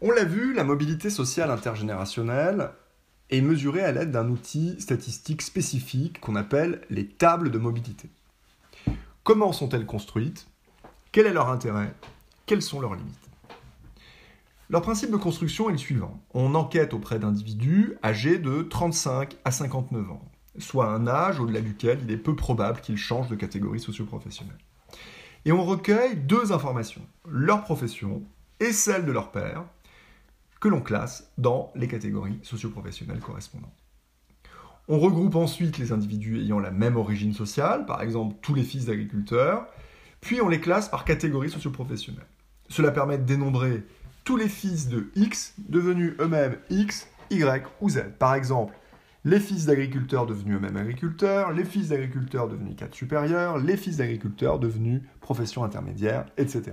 On l'a vu, la mobilité sociale intergénérationnelle est mesurée à l'aide d'un outil statistique spécifique qu'on appelle les tables de mobilité. Comment sont-elles construites? Quel est leur intérêt? Quelles sont leurs limites? Leur principe de construction est le suivant. On enquête auprès d'individus âgés de 35 à 59 ans, soit un âge au-delà duquel il est peu probable qu'ils changent de catégorie socioprofessionnelle. Et on recueille deux informations, leur profession et celle de leur père, que l'on classe dans les catégories socioprofessionnelles correspondantes. On regroupe ensuite les individus ayant la même origine sociale, par exemple tous les fils d'agriculteurs, puis on les classe par catégorie socioprofessionnelle. Cela permet de dénombrer tous les fils de X devenus eux-mêmes X, Y ou Z. Par exemple, les fils d'agriculteurs devenus eux-mêmes agriculteurs, les fils d'agriculteurs devenus cadres supérieurs, les fils d'agriculteurs devenus profession intermédiaire, etc.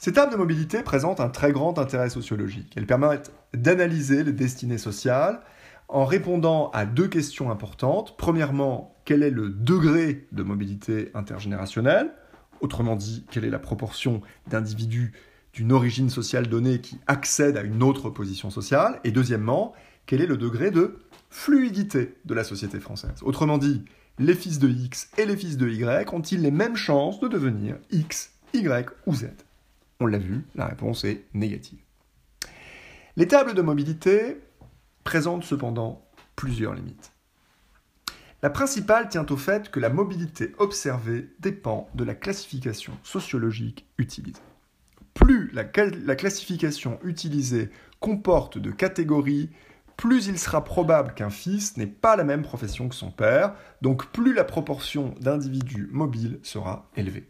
Ces tables de mobilité présentent un très grand intérêt sociologique. Elles permettent d'analyser les destinées sociales en répondant à deux questions importantes. Premièrement, quel est le degré de mobilité intergénérationnelle? Autrement dit, quelle est la proportion d'individus d'une origine sociale donnée qui accèdent à une autre position sociale? Et deuxièmement, quel est le degré de fluidité de la société française? Autrement dit, les fils de X et les fils de Y ont-ils les mêmes chances de devenir X, Y ou Z? On l'a vu, la réponse est négative. Les tables de mobilité présentent cependant plusieurs limites. La principale tient au fait que la mobilité observée dépend de la classification sociologique utilisée. Plus la, la, classification utilisée comporte de catégories, plus il sera probable qu'un fils n'ait pas la même profession que son père, donc plus la proportion d'individus mobiles sera élevée.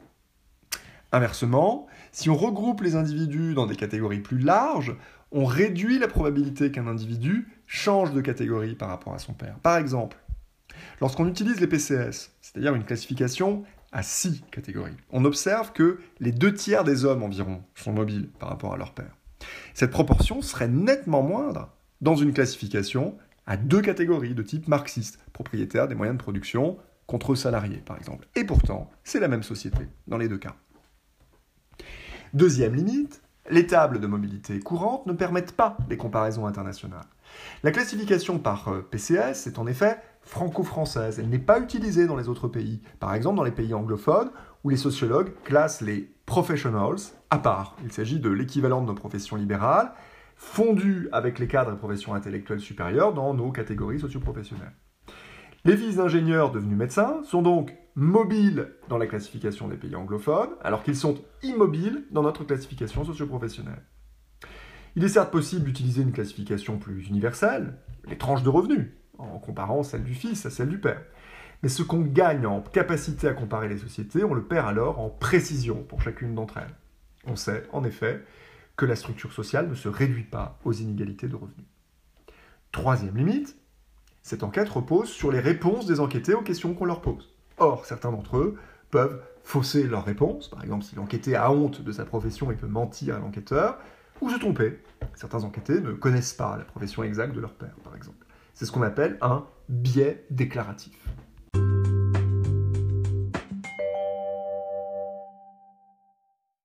Inversement, si on regroupe les individus dans des catégories plus larges, on réduit la probabilité qu'un individu change de catégorie par rapport à son père. Par exemple, lorsqu'on utilise les PCS, c'est-à-dire une classification à six catégories, on observe que les deux tiers des hommes environ sont mobiles par rapport à leur père. Cette proportion serait nettement moindre dans une classification à deux catégories de type marxiste, propriétaire des moyens de production contre salariés par exemple. Et pourtant, c'est la même société dans les deux cas. Deuxième limite, les tables de mobilité courantes ne permettent pas des comparaisons internationales. La classification par euh, PCS est en effet franco-française, elle n'est pas utilisée dans les autres pays, par exemple dans les pays anglophones où les sociologues classent les professionals à part. Il s'agit de l'équivalent de nos professions libérales, fondues avec les cadres et professions intellectuelles supérieures dans nos catégories socioprofessionnelles. Les fils d'ingénieurs devenus médecins sont donc mobiles dans la classification des pays anglophones, alors qu'ils sont immobiles dans notre classification socioprofessionnelle. Il est certes possible d'utiliser une classification plus universelle, les tranches de revenus, en comparant celle du fils à celle du père. Mais ce qu'on gagne en capacité à comparer les sociétés, on le perd alors en précision pour chacune d'entre elles. On sait, en effet, que la structure sociale ne se réduit pas aux inégalités de revenus. Troisième limite, cette enquête repose sur les réponses des enquêtés aux questions qu'on leur pose. Or, certains d'entre eux peuvent fausser leurs réponses, par exemple si l'enquêté a honte de sa profession, il peut mentir à l'enquêteur, ou se tromper. Certains enquêtés ne connaissent pas la profession exacte de leur père, par exemple. C'est ce qu'on appelle un biais déclaratif.